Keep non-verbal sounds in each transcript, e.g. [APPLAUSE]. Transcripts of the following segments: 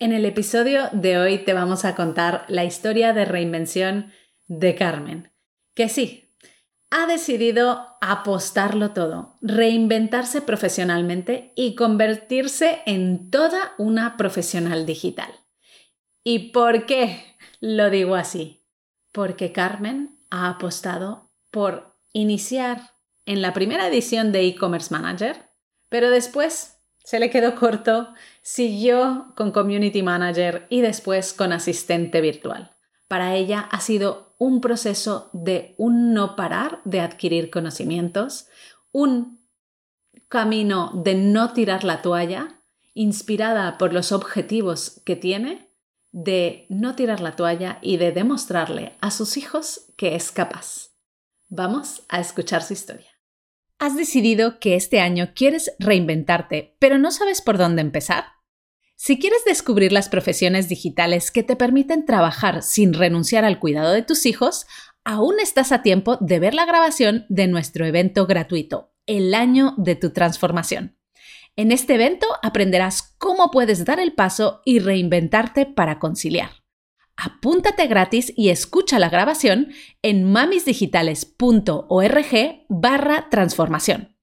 En el episodio de hoy te vamos a contar la historia de reinvención de Carmen, que sí, ha decidido apostarlo todo, reinventarse profesionalmente y convertirse en toda una profesional digital. ¿Y por qué lo digo así? Porque Carmen ha apostado por iniciar en la primera edición de e-commerce manager, pero después se le quedó corto, siguió con Community Manager y después con asistente virtual. Para ella ha sido un proceso de un no parar de adquirir conocimientos, un camino de no tirar la toalla, inspirada por los objetivos que tiene, de no tirar la toalla y de demostrarle a sus hijos que es capaz. Vamos a escuchar su historia. ¿Has decidido que este año quieres reinventarte, pero no sabes por dónde empezar? Si quieres descubrir las profesiones digitales que te permiten trabajar sin renunciar al cuidado de tus hijos, aún estás a tiempo de ver la grabación de nuestro evento gratuito, El año de tu transformación. En este evento aprenderás cómo puedes dar el paso y reinventarte para conciliar. Apúntate gratis y escucha la grabación en mamisdigitales.org barra transformación.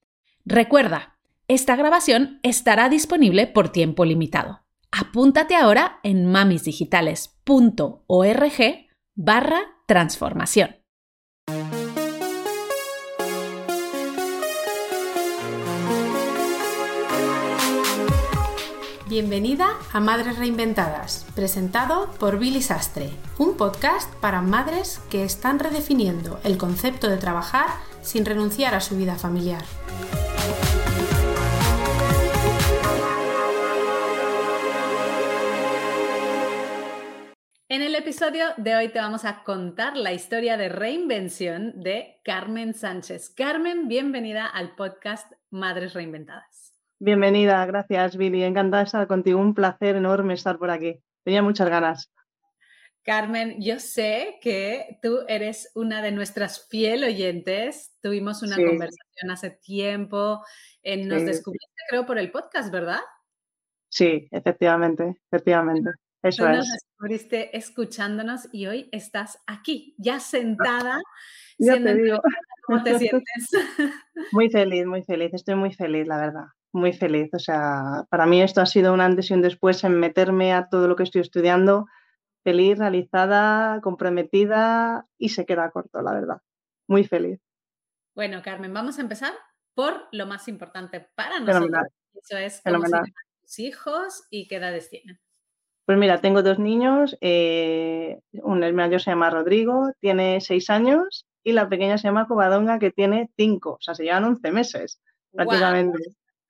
Recuerda, esta grabación estará disponible por tiempo limitado. Apúntate ahora en mamisdigitales.org barra transformación. Bienvenida a Madres Reinventadas, presentado por Billy Sastre, un podcast para madres que están redefiniendo el concepto de trabajar sin renunciar a su vida familiar. En el episodio de hoy te vamos a contar la historia de reinvención de Carmen Sánchez. Carmen, bienvenida al podcast Madres Reinventadas. Bienvenida, gracias Billy. Encantada de estar contigo. Un placer enorme estar por aquí. Tenía muchas ganas. Carmen, yo sé que tú eres una de nuestras fiel oyentes. Tuvimos una conversación hace tiempo. En, nos descubriste, creo, por el podcast, ¿verdad? Sí, efectivamente, efectivamente. Eso tú nos descubriste escuchándonos y hoy estás aquí, ya sentada. ya te digo. ¿Cómo te [LAUGHS] sientes? Muy feliz, muy feliz. Estoy muy feliz, la verdad muy feliz. O sea, para mí esto ha sido un antes y un después en meterme a todo lo que estoy estudiando, feliz, realizada, comprometida y se queda corto, la verdad. Muy feliz. Bueno, Carmen, vamos a empezar por lo más importante para nosotros. Eso es cómo se tus hijos y qué edades tienen. Pues mira, tengo dos niños. Eh, un, mayor se llama Rodrigo, tiene seis años, y la pequeña se llama Covadonga, que tiene cinco. O sea, se llevan once meses prácticamente.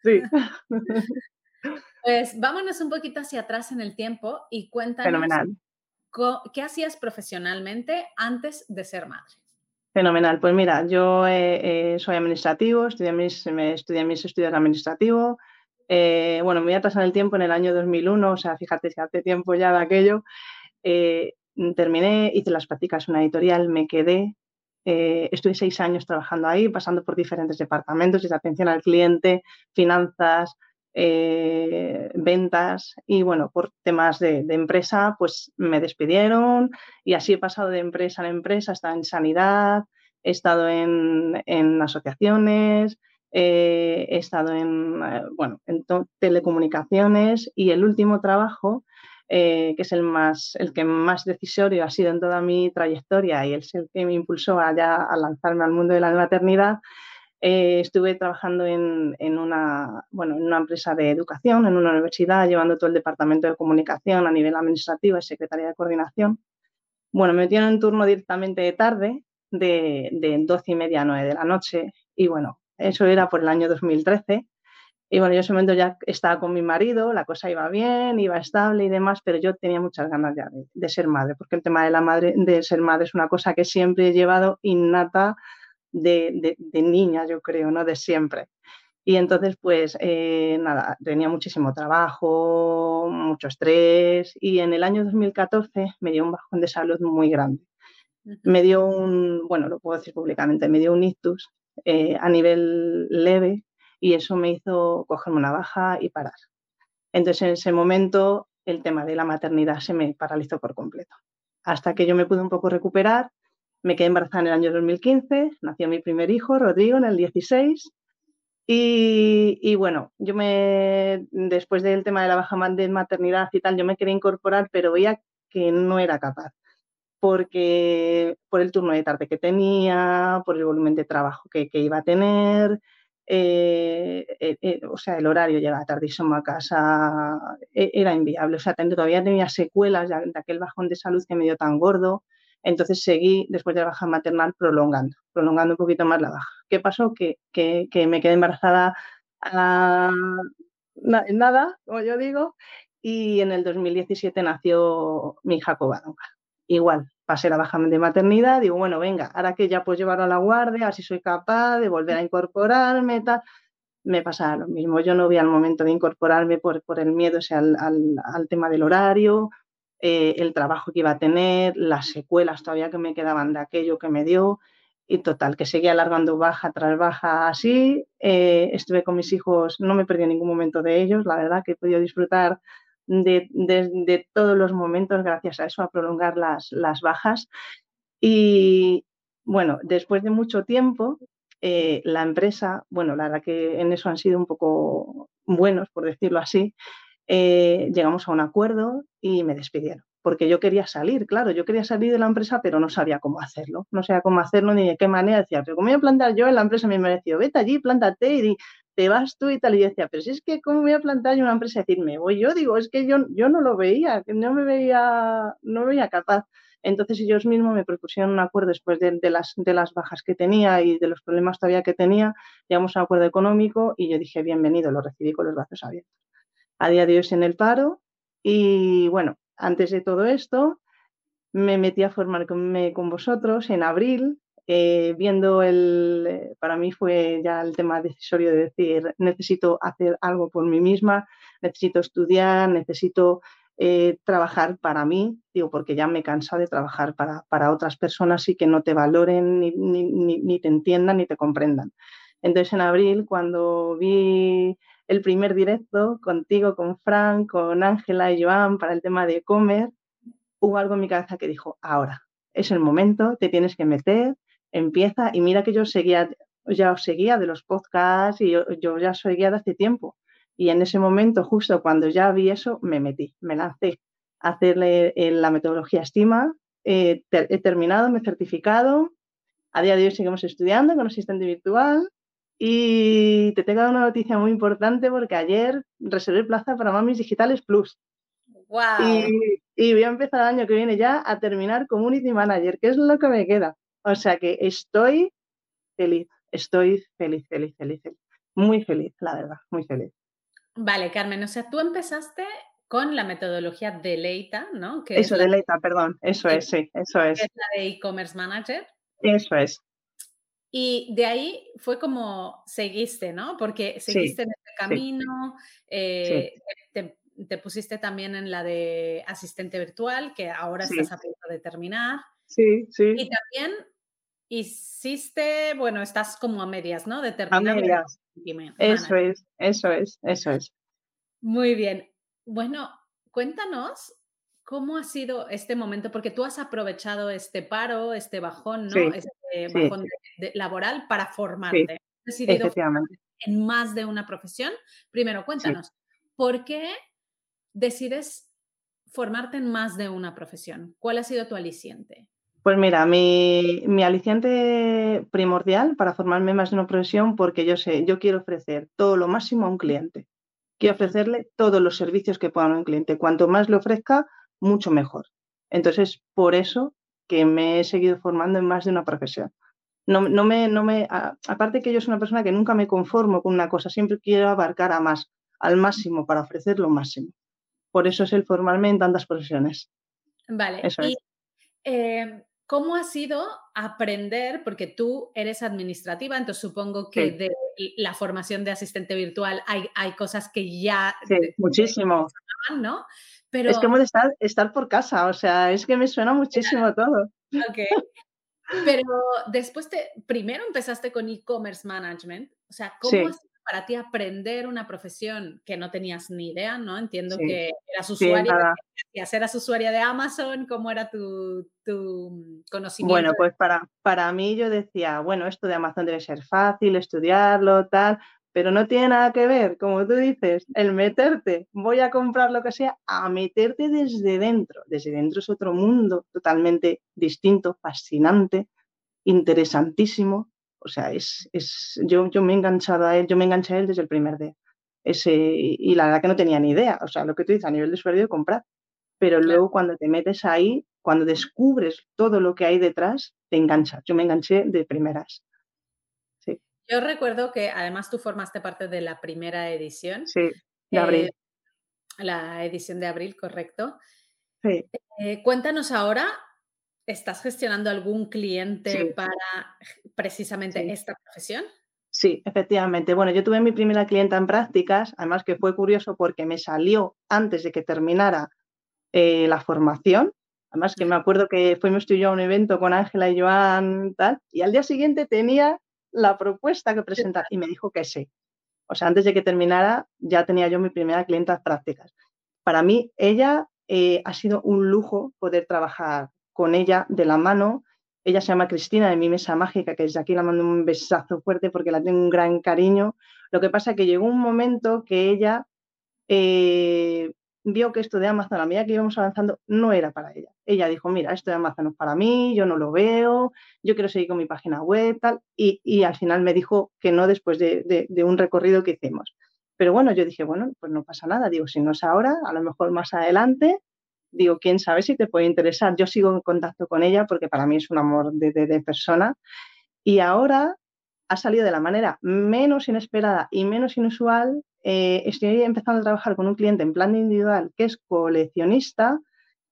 Sí. [LAUGHS] Pues vámonos un poquito hacia atrás en el tiempo y cuéntanos Fenomenal. qué hacías profesionalmente antes de ser madre. Fenomenal. Pues mira, yo eh, eh, soy administrativo, estudié mis, me estudié mis estudios administrativos. Eh, bueno, me voy a atrasar el tiempo en el año 2001, o sea, fíjate si hace tiempo ya de aquello. terminé, hice las prácticas en una editorial, me quedé, eh, estuve seis años trabajando ahí, pasando por diferentes departamentos, desde atención al cliente, finanzas, eh, ventas y bueno, por temas de, empresa, pues me despidieron y así he pasado de empresa a empresa, he estado en sanidad, he estado en, asociaciones, eh, he estado en, bueno, en telecomunicaciones y el último trabajo eh, que es el, más, el que más decisorio ha sido en toda mi trayectoria y es el que me impulsó a, a lanzarme al mundo de la maternidad, eh, estuve trabajando en, una, bueno, en una empresa de educación, en una universidad, llevando todo el departamento de comunicación a nivel administrativo y secretaría de coordinación. Bueno, me metieron en turno directamente de tarde, de, de 12 y media a 9 de la noche, y bueno, eso era por el año 2013. Y bueno, yo en ese momento ya estaba con mi marido, la cosa iba bien, iba estable y demás, pero yo tenía muchas ganas ya de, ser madre, porque el tema de la madre, de ser madre es una cosa que siempre he llevado innata de, de, niña, yo creo, ¿no? De siempre. Y entonces, pues eh, nada, tenía muchísimo trabajo, mucho estrés y en el año 2014 me dio un bajón de salud muy grande. Me dio un, bueno, lo puedo decir públicamente, me dio un ictus eh, a nivel leve y eso me hizo cogerme una baja y parar. Entonces, en ese momento, el tema de la maternidad se me paralizó por completo. Hasta que yo me pude un poco recuperar, me quedé embarazada en el año 2015, nació mi primer hijo, Rodrigo, en el 16. Y, bueno, yo me, después del tema de la baja de maternidad y tal, yo me quería incorporar, pero veía que no era capaz porque por el turno de tarde que tenía, por el volumen de trabajo que iba a tener, eh, eh, eh, o sea, el horario llegaba tardísimo a casa, e, era inviable, o sea, todavía tenía secuelas de, aquel bajón de salud que me dio tan gordo, entonces seguí después de la baja maternal prolongando, prolongando un poquito más la baja. ¿Qué pasó? Que, me quedé embarazada a nada, como yo digo, y en el 2017 nació mi hija Covadonga. Igual, pasé la baja de maternidad, digo, bueno, venga, ahora que ya puedo llevar a la guardia, así soy capaz de volver a incorporarme, tal. Me pasa lo mismo, yo no vi al momento de incorporarme por, por el miedo sea, al, al, tema del horario, eh, el trabajo que iba a tener, las secuelas todavía que me quedaban de aquello que me dio, y total, que seguía alargando baja tras baja así. Eh, estuve con mis hijos, no me perdí ningún momento de ellos, la verdad que he podido disfrutar de, todos los momentos gracias a eso, a prolongar las, las bajas. Y bueno, después de mucho tiempo, eh, la empresa, bueno, la verdad que en eso han sido un poco buenos, por decirlo así, eh, llegamos a un acuerdo y me despidieron. Porque yo quería salir, claro, yo quería salir de la empresa, pero no sabía cómo hacerlo. No sabía cómo hacerlo ni de qué manera. Decía, pero ¿cómo voy a plantar yo en la empresa? Me mereció, vete allí, plántate y te vas tú y tal. Y decía, pero si es que, ¿cómo voy a plantar yo una empresa y decirme, voy yo? Digo, es que yo, yo no lo veía, que no me veía, no veía capaz. Entonces ellos mismos me propusieron un acuerdo después de, las, de las bajas que tenía y de los problemas todavía que tenía, llegamos a un acuerdo económico y yo dije, bienvenido, lo recibí con los brazos abiertos. A día de hoy en el paro y bueno, antes de todo esto me metí a formarme con vosotros en abril eh, viendo el, eh, para mí fue ya el tema decisorio de decir, necesito hacer algo por mí misma, necesito estudiar, necesito eh, trabajar para mí, digo, porque ya me he cansado de trabajar para, para otras personas y que no te valoren, ni, ni, ni, te entiendan, ni te comprendan. Entonces, en abril, cuando vi el primer directo contigo, con Frank, con Ángela y Joan para el tema de comer, hubo algo en mi cabeza que dijo, ahora, es el momento, te tienes que meter, empieza, y mira que yo seguía, ya os seguía de los podcasts y yo, ya seguía de hace tiempo. Y en ese momento, justo cuando ya vi eso, me metí, me lancé a hacerle eh, la metodología estima. he terminado, me he certificado. A día de hoy seguimos estudiando con asistente virtual. Y te tengo una noticia muy importante porque ayer reservé plaza para Mamis Digitales Plus. Wow. Y, y voy a empezar el año que viene ya a terminar Community Manager, que es lo que me queda. O sea que estoy feliz, estoy feliz, feliz, feliz, Muy feliz, la verdad, muy feliz. Vale, Carmen, o sea, tú empezaste con la metodología de Leita, ¿no? Que eso, de Leita, perdón, eso es, sí, eso es. es la de e-commerce manager. Eso es. Y de ahí fue como seguiste, ¿no? Porque seguiste en este camino, eh, te, pusiste también en la de asistente virtual, que ahora estás a punto de terminar. Sí, sí. Y también hiciste, bueno, estás como a medias, ¿no? De a medias. Eso es, eso es, eso es. Muy bien. Bueno, cuéntanos cómo ha sido este momento, porque tú has aprovechado este paro, este bajón, ¿no? este bajón laboral para formarte. Has decidido en más de una profesión. Primero, cuéntanos, ¿por qué decides formarte en más de una profesión? ¿Cuál ha sido tu aliciente? Pues mira, mi, mi, aliciente primordial para formarme más en una profesión, porque yo sé, yo quiero ofrecer todo lo máximo a un cliente. Quiero ofrecerle todos los servicios que pueda a un cliente. Cuanto más le ofrezca, mucho mejor. Entonces, por eso que me he seguido formando en más de una profesión. No, no me, no me, aparte que yo soy una persona que nunca me conformo con una cosa, siempre quiero abarcar a más, al máximo, para ofrecer lo máximo. Por eso es el formarme en tantas profesiones. Vale. Eso es. Eh, ¿Cómo ha sido aprender? Porque tú eres administrativa, entonces supongo que de la formación de asistente virtual hay, hay cosas que ya... Sí, muchísimo. ¿no? Pero... Es como de estar, estar por casa, o sea, es que me suena muchísimo todo. Ok. Pero después te, primero empezaste con e-commerce management, o sea, ¿cómo es para ti aprender una profesión que no tenías ni idea, ¿no? Entiendo que eras usuaria, sí, eras usuaria de Amazon, ¿cómo era tu, tu, conocimiento? Bueno, pues para, para mí yo decía, bueno, esto de Amazon debe ser fácil, estudiarlo, tal, pero no tiene nada que ver, como tú dices, el meterte, voy a comprar lo que sea, a meterte desde dentro. Desde dentro es otro mundo totalmente distinto, fascinante, interesantísimo. O sea, es, es, yo, yo me he enganchado a él, yo me enganché a él desde el primer día. Ese, y la verdad que no tenía ni idea, o sea, lo que tú dices a nivel de usuario comprar. Pero luego cuando te metes ahí, cuando descubres todo lo que hay detrás, te enganchas. Yo me enganché de primeras. Yo recuerdo que además tú formaste parte de la primera edición. Sí, de abril. Eh, la edición de abril, correcto. Sí. Eh, cuéntanos ahora, ¿estás gestionando algún cliente para precisamente esta profesión? Sí, efectivamente. Bueno, yo tuve mi primera clienta en prácticas, además que fue curioso porque me salió antes de que terminara eh, la formación. Además que me acuerdo que fuimos tú y yo a un evento con Ángela y Joan, tal, y al día siguiente tenía la propuesta que presentar y me dijo que sí. O sea, antes de que terminara ya tenía yo mi primera clienta prácticas. Para mí, ella eh, ha sido un lujo poder trabajar con ella de la mano. Ella se llama Cristina de mi mesa mágica, que desde aquí la mando un besazo fuerte porque la tengo un gran cariño. Lo que pasa es que llegó un momento que ella eh, vio que esto de Amazon, a medida que íbamos avanzando, no era para ella. Ella dijo, mira, esto de Amazon es para mí, yo no lo veo, yo quiero seguir con mi página web, tal, y, al final me dijo que no después de, un recorrido que hicimos. Pero bueno, yo dije, bueno, pues no pasa nada, digo, si no es ahora, a lo mejor más adelante, digo, quién sabe si te puede interesar. Yo sigo en contacto con ella porque para mí es un amor de, de persona. Y ahora ha salido de la manera menos inesperada y menos inusual eh, estoy empezando a trabajar con un cliente en plan individual que es coleccionista,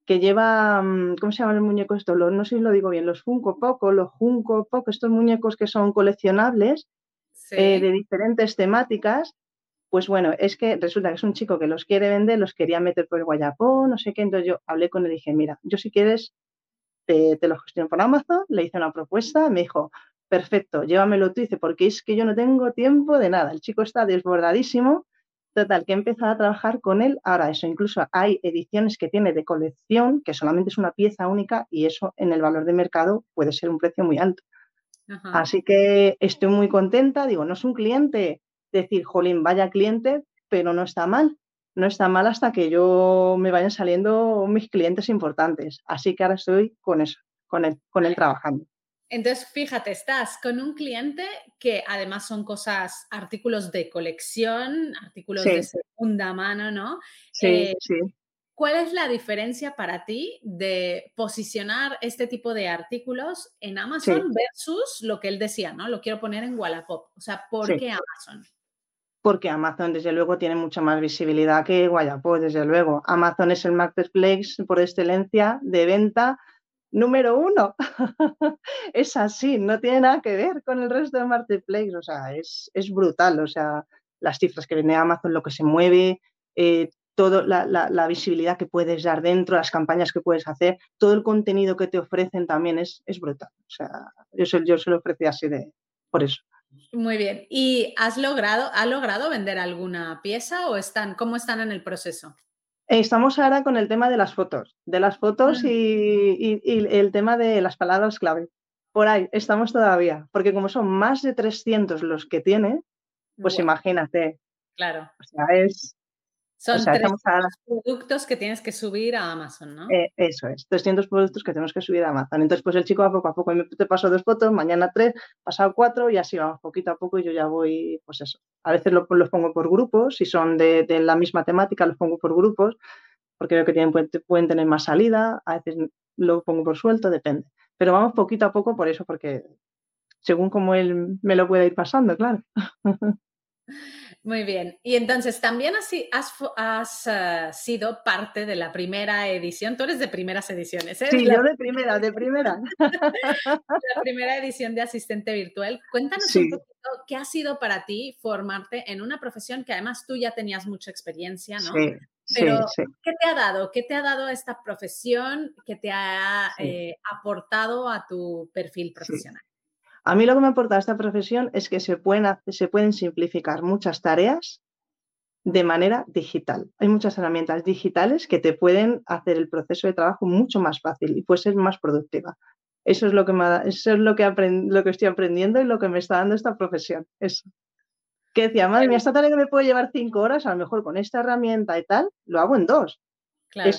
que lleva, mm, ¿cómo se llaman los muñecos estos? no sé si lo digo bien, los Funko Poco, los Junko Poco, estos muñecos que son coleccionables eh, de diferentes temáticas. Pues bueno, es que resulta que es un chico que los quiere vender, los quería meter por el Guayapó, no sé qué. Entonces yo hablé con él y dije, mira, yo si quieres te, te lo gestiono por Amazon, le hice una propuesta, me dijo, perfecto, llévamelo tú, dice, porque es que yo no tengo tiempo de nada. El chico está desbordadísimo. Total, que he empezado a trabajar con él. Ahora, eso incluso hay ediciones que tiene de colección, que solamente es una pieza única, y eso en el valor de mercado puede ser un precio muy alto. Así que estoy muy contenta. Digo, no es un cliente decir, jolín, vaya cliente, pero no está mal. No está mal hasta que yo me vayan saliendo mis clientes importantes. Así que ahora estoy con eso, con él, con él trabajando. Entonces, fíjate, estás con un cliente que además son cosas, artículos de colección, artículos de segunda mano, ¿no? Sí, eh, sí. ¿Cuál es la diferencia para ti de posicionar este tipo de artículos en Amazon versus lo que él decía, ¿no? Lo quiero poner en Wallapop. O sea, ¿por qué Amazon? Porque Amazon, desde luego, tiene mucha más visibilidad que Wallapop, desde luego. Amazon es el marketplace por excelencia de venta número uno. [LAUGHS] es así, no tiene nada que ver con el resto de Marketplace, o sea, es, brutal, o sea, las cifras que vende Amazon, lo que se mueve, eh, toda la, visibilidad que puedes dar dentro, las campañas que puedes hacer, todo el contenido que te ofrecen también es, es brutal. O sea, yo se, yo se lo ofrecí así de, por eso. Muy bien. ¿Y has logrado, ha logrado vender alguna pieza o están, cómo están en el proceso? Estamos ahora con el tema de las fotos, de las fotos y, el tema de las palabras clave. Por ahí estamos todavía, porque como son más de 300 los que tiene, pues imagínate. Claro. O sea, es, son productos que tienes que subir a Amazon, ¿no? Eh, eso es, 300 productos que tenemos que subir a Amazon. Entonces, pues el chico va poco a poco, te paso dos fotos, mañana tres, pasado cuatro y así vamos poquito a poco y yo ya voy, pues eso. A veces los pongo por grupos, si son de, la misma temática los pongo por grupos, porque veo que tienen, pueden, tener más salida, a veces lo pongo por suelto, depende. Pero vamos poquito a poco por eso, porque según como él me lo pueda ir pasando, claro. [LAUGHS] Muy bien. Y entonces también has, has, eh, sido parte de la primera edición. Tú eres de primeras ediciones, ¿eh? Sí, yo de primera, de primera. [LAUGHS] la primera edición de asistente virtual. Cuéntanos un poquito qué ha sido para ti formarte en una profesión que además tú ya tenías mucha experiencia, ¿no? Sí. Pero, ¿qué te ha dado? ¿Qué te ha dado esta profesión que te ha eh, aportado a tu perfil profesional? A mí lo que me aporta esta profesión es que se pueden, se pueden simplificar muchas tareas de manera digital. Hay muchas herramientas digitales que te pueden hacer el proceso de trabajo mucho más fácil y puede ser más productiva. Eso es lo que, eso es lo que, lo que estoy aprendiendo y lo que me está dando esta profesión. Eso. Que decía, madre mía, esta tarea que me puede llevar cinco horas, a lo mejor con esta herramienta y tal, lo hago en dos. Claro.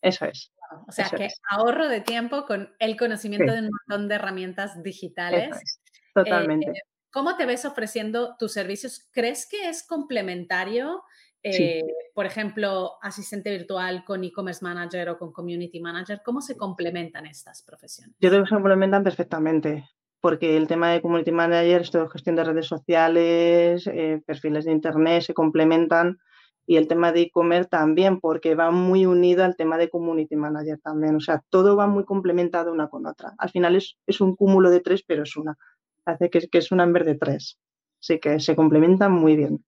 eso es. O sea, que ahorro de tiempo con el conocimiento de un montón de herramientas digitales. Totalmente. Eh, ¿Cómo te ves ofreciendo tus servicios? ¿Crees que es complementario? Eh, por ejemplo, asistente virtual con e-commerce manager o con community manager, ¿cómo se complementan estas profesiones? Yo creo que se complementan perfectamente, porque el tema de community manager es todo gestión de redes sociales, eh, perfiles de internet, se complementan y el tema de e-commerce también, porque va muy unido al tema de community manager también. O sea, todo va muy complementado una con otra. Al final es, es un cúmulo de tres, pero es una. Hace que, que es una en vez de tres. Así que se complementan muy bien.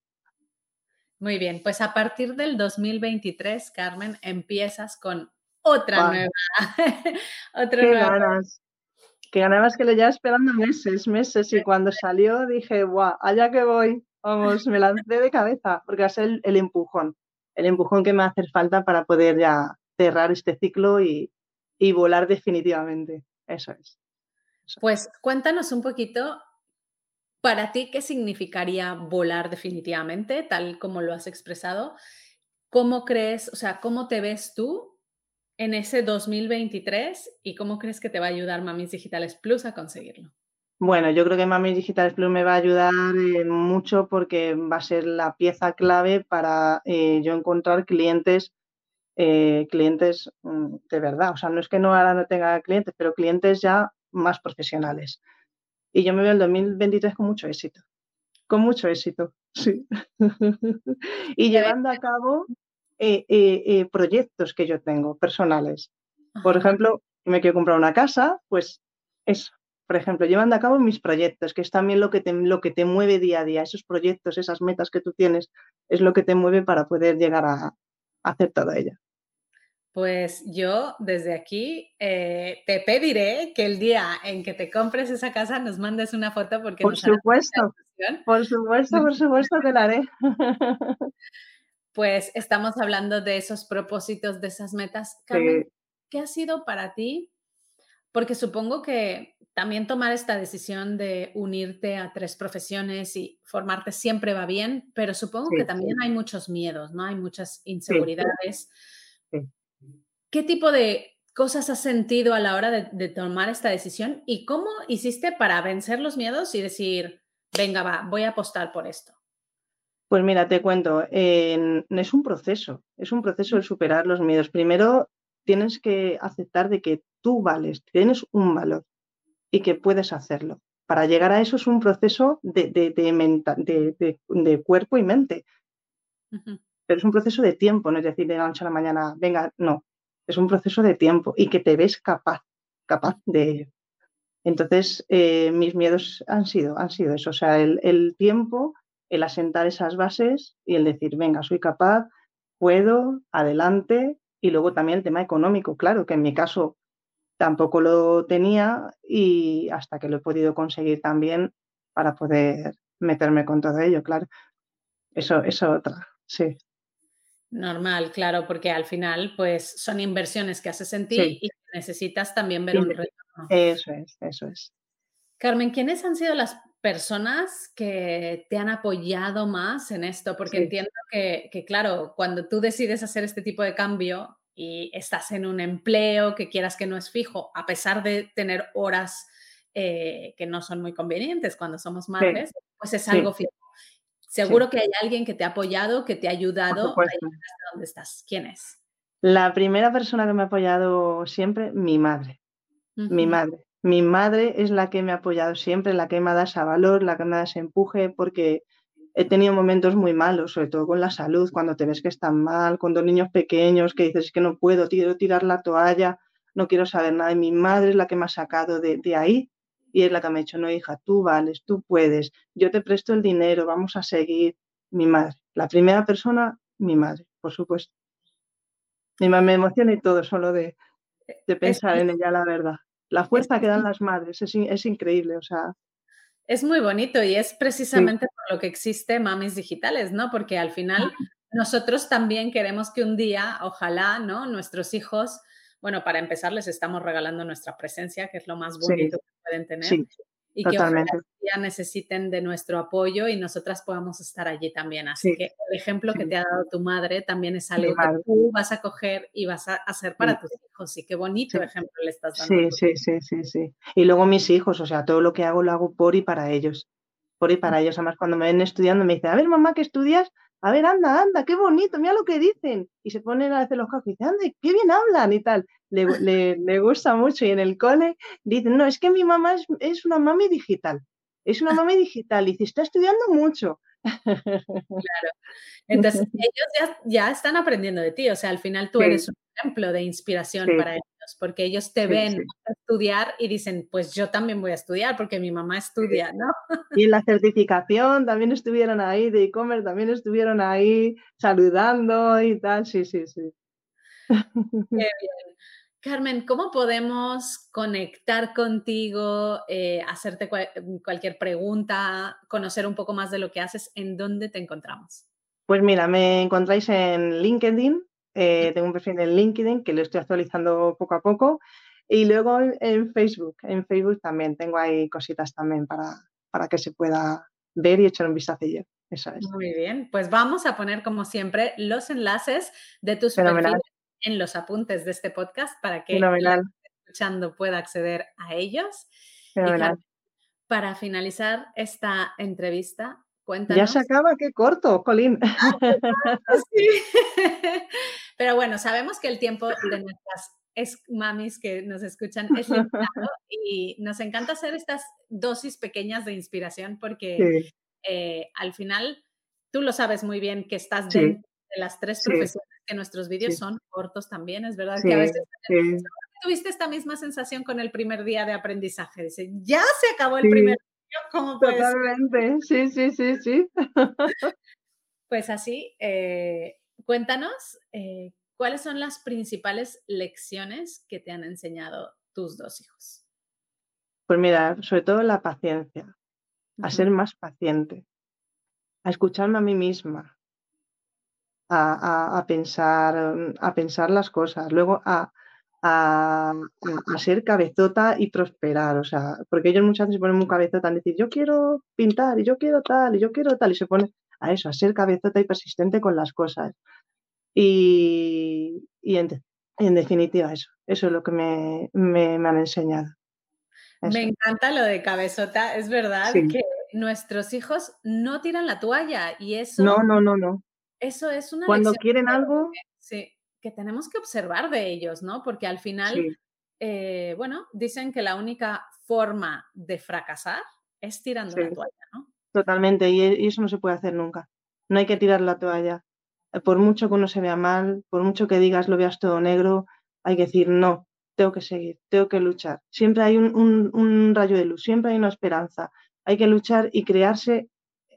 Muy bien, pues a partir del 2023, Carmen, empiezas con otra nueva. [LAUGHS] otra Qué nueva. ganas. Qué ganas que le llevaba esperando meses, meses. Y cuando salió dije, guau, allá que voy. Vamos, me lancé de cabeza, porque va a ser el, empujón, el empujón que me va a hacer falta para poder ya cerrar este ciclo y, volar definitivamente. Eso es. Pues cuéntanos un poquito, para ti, ¿qué significaría volar definitivamente, tal como lo has expresado? ¿Cómo crees, o sea, cómo te ves tú en ese 2023 y cómo crees que te va a ayudar Mamis Digitales Plus a conseguirlo? Bueno, yo creo que Mami Digital Plus me va a ayudar eh, mucho porque va a ser la pieza clave para eh, yo encontrar clientes, eh, clientes mm, de verdad. O sea, no es que no ahora no tenga clientes, pero clientes ya más profesionales. Y yo me veo el 2023 con mucho éxito. Con mucho éxito, [LAUGHS] sí. y llevando a cabo proyectos que yo tengo personales. Por ejemplo, me quiero comprar una casa, pues eso por ejemplo, llevando a cabo mis proyectos, que es también lo que, te, lo que te mueve día a día, esos proyectos, esas metas que tú tienes, es lo que te mueve para poder llegar a, hacer todo ello. Pues yo desde aquí eh, te pediré que el día en que te compres esa casa nos mandes una foto porque... Por supuesto, por supuesto, por supuesto que la haré. [LAUGHS] Pues estamos hablando de esos propósitos, de esas metas. Carmen, ¿qué ha sido para ti? Porque supongo que también tomar esta decisión de unirte a tres profesiones y formarte siempre va bien, pero supongo que también hay muchos miedos, ¿no? Hay muchas inseguridades. ¿Qué tipo de cosas has sentido a la hora de, tomar esta decisión y cómo hiciste para vencer los miedos y decir, venga, va, voy a apostar por esto? Pues mira, te cuento, es un proceso, es un proceso el superar los miedos. Primero tienes que aceptar de que tú vales, tienes un valor y que puedes hacerlo. Para llegar a eso es un proceso de, de, cuerpo y mente. Pero es un proceso de tiempo, no es decir, de la noche a la mañana, venga, no. Es un proceso de tiempo y que te ves capaz, capaz de Entonces, eh, mis miedos han sido, han sido eso, o sea, el, el tiempo, el asentar esas bases y el decir, venga, soy capaz, puedo, adelante, y luego también el tema económico, claro, que en mi caso tampoco lo tenía y hasta que lo he podido conseguir también para poder meterme con todo ello, claro. Eso es otra, sí. Normal, claro, porque al final pues son inversiones que haces en ti y necesitas también ver un retorno. Eso es, eso es. Carmen, ¿quiénes han sido las personas que te han apoyado más en esto? Porque entiendo que, que, claro, cuando tú decides hacer este tipo de cambio, y estás en un empleo que quieras que no es fijo, a pesar de tener horas eh, que no son muy convenientes cuando somos madres, pues es algo fijo. Seguro que hay alguien que te ha apoyado, que te ha ayudado a hasta donde estás. ¿Quién es? La primera persona que me ha apoyado siempre, mi madre. Mi madre. Mi madre es la que me ha apoyado siempre, la que me ha dado ese valor, la que me ha dado ese empuje, porque he tenido momentos muy malos, sobre todo con la salud, cuando te ves que están mal, con dos niños pequeños, que dices que no puedo, quiero tirar la toalla, no quiero saber nada. Y mi madre es la que me ha sacado de, de ahí y es la que me ha dicho, no, hija, tú vales, tú puedes, yo te presto el dinero, vamos a seguir. Mi madre, la primera persona, mi madre, por supuesto. Y me emociona y todo solo de, de pensar en ella, la verdad. La fuerza que dan las madres es, es increíble, o sea. Es muy bonito y es precisamente por lo que existe Mamis Digitales, ¿no? Porque al final nosotros también queremos que un día, ojalá, ¿no? Nuestros hijos, bueno, para empezar les estamos regalando nuestra presencia, que es lo más bonito que pueden tener. Sí y que ya necesiten de nuestro apoyo y nosotras podamos estar allí también. Así que el ejemplo que te ha dado tu madre también es algo que tú vas a coger y vas a hacer para tus hijos. Y qué bonito ejemplo le estás dando. Sí, sí, sí, sí, sí. Y luego mis hijos, o sea, todo lo que hago lo hago por y para ellos. Por y para ellos. Además, cuando me ven estudiando me dicen, a ver, mamá, ¿qué estudias? A ver, anda, anda, qué bonito, mira lo que dicen. Y se ponen a hacer los cafés y dicen, anda, qué bien hablan y tal le, le, gusta mucho y en el cole dicen, no, es que mi mamá es, una mami digital, es una mami digital y se está estudiando mucho. [LAUGHS] Claro. Entonces, ellos ya, están aprendiendo de ti, o sea, al final tú eres un ejemplo de inspiración para ellos, porque ellos te ven estudiar y dicen, pues yo también voy a estudiar porque mi mamá estudia, ¿no? [LAUGHS] Y en la certificación también estuvieron ahí, de e-commerce también estuvieron ahí saludando y tal, sí, sí, sí. Qué [LAUGHS] bien. Carmen, ¿cómo podemos conectar contigo, eh, hacerte mm, cualquier pregunta, conocer un poco más de lo que haces? ¿En dónde te encontramos? Pues mira, me encontráis en LinkedIn. Eh, tengo un perfil en LinkedIn que lo estoy actualizando poco a poco. Y luego en Facebook. En Facebook también tengo ahí cositas también para, para que se pueda ver y echar un vistacillo. Eso es. Muy bien, pues vamos a poner como siempre los enlaces de tus perfiles en los apuntes de este podcast para que que escuchando pueda acceder a ellos. para finalizar esta entrevista, cuéntanos. Ya se acaba, qué corto, Colín. [LAUGHS] [LAUGHS] [LAUGHS] Pero bueno, sabemos que el tiempo de nuestras es mamis que nos escuchan es limitado y nos encanta hacer estas dosis pequeñas de inspiración porque eh, al final tú lo sabes muy bien que estás dentro de las tres profesiones que nuestros vídeos son cortos también, es verdad que a veces tuviste esta misma sensación con el primer día de aprendizaje, dice, ya se acabó el primer día, ¿cómo Totalmente, sí, sí, sí, sí. [LAUGHS] pues así, eh, cuéntanos, eh, ¿cuáles son las principales lecciones que te han enseñado tus dos hijos? Pues mira, sobre todo la paciencia, a ser más paciente, a escucharme a mí misma, a, pensar, mm, a pensar las cosas, luego a, a, ser cabezota y prosperar, o sea, porque ellos muchas veces se ponen muy cabezota en decir, yo quiero pintar y yo quiero tal y yo quiero tal, y se pone a eso, a ser cabezota y persistente con las cosas. Y, en, definitiva eso, eso es lo que me, han enseñado. Me encanta lo de cabezota, es verdad que nuestros hijos no tiran la toalla y eso... No, no, no, no. Eso es una Cuando quieren algo. sí, que tenemos que observar de ellos, ¿no? Porque al final, eh, bueno, dicen que la única forma de fracasar es tirando la toalla, ¿no? Totalmente, y, eso no se puede hacer nunca. No hay que tirar la toalla. Eh, por mucho que uno se vea mal, por mucho que digas lo veas todo negro, hay que decir no, tengo que seguir, tengo que luchar. Siempre hay un rayo de luz, siempre hay una esperanza. Hay que luchar y crearse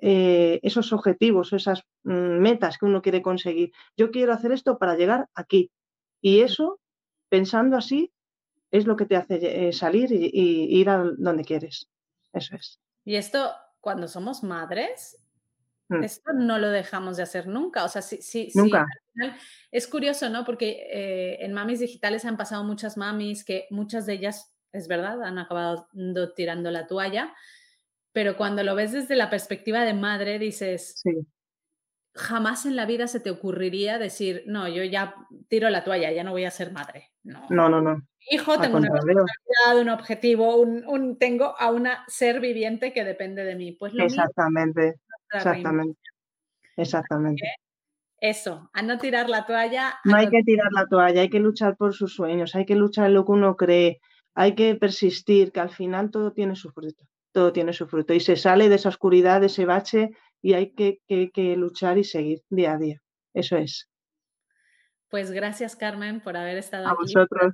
eh, esos objetivos, esas mm, metas que uno quiere conseguir. Yo quiero hacer esto para llegar aquí. Y eso, pensando así, es lo que te hace eh, salir y, ir a donde quieres. Eso es. Y esto, cuando somos madres, mm. esto no lo dejamos de hacer nunca. O sea, sí, sí, nunca. es curioso, ¿no? Porque eh, en mamis digitales han pasado muchas mamis que muchas de ellas, es verdad, han acabado tirando la toalla pero cuando lo ves desde la perspectiva de madre, dices, jamás en la vida se te ocurriría decir, no, yo ya tiro la toalla, ya no voy a ser madre. No, no, no. no. Hijo, tengo una responsabilidad, un objetivo, un, tengo a una ser viviente que depende de mí. Pues exactamente, exactamente, exactamente. Eso, a no tirar la toalla. No hay que tirar la toalla, hay que luchar por sus sueños, hay que luchar en lo que uno cree, hay que persistir, que al final todo tiene su fruto, todo tiene su fruto y se sale de esa oscuridad, de ese bache y hay que, luchar y seguir día a día. Eso es. Pues gracias Carmen por haber estado aquí. A vosotros.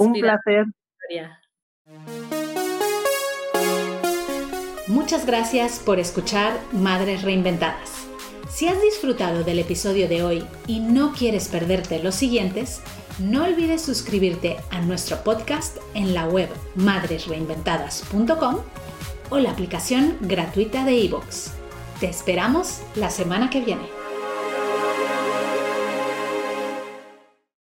Un placer. Muchas gracias por escuchar Madres Reinventadas. Si has disfrutado del episodio de hoy y no quieres perderte los siguientes, no olvides suscribirte a nuestro podcast en la web madresreinventadas.com o la aplicación gratuita de iVoox. Te esperamos la semana que viene.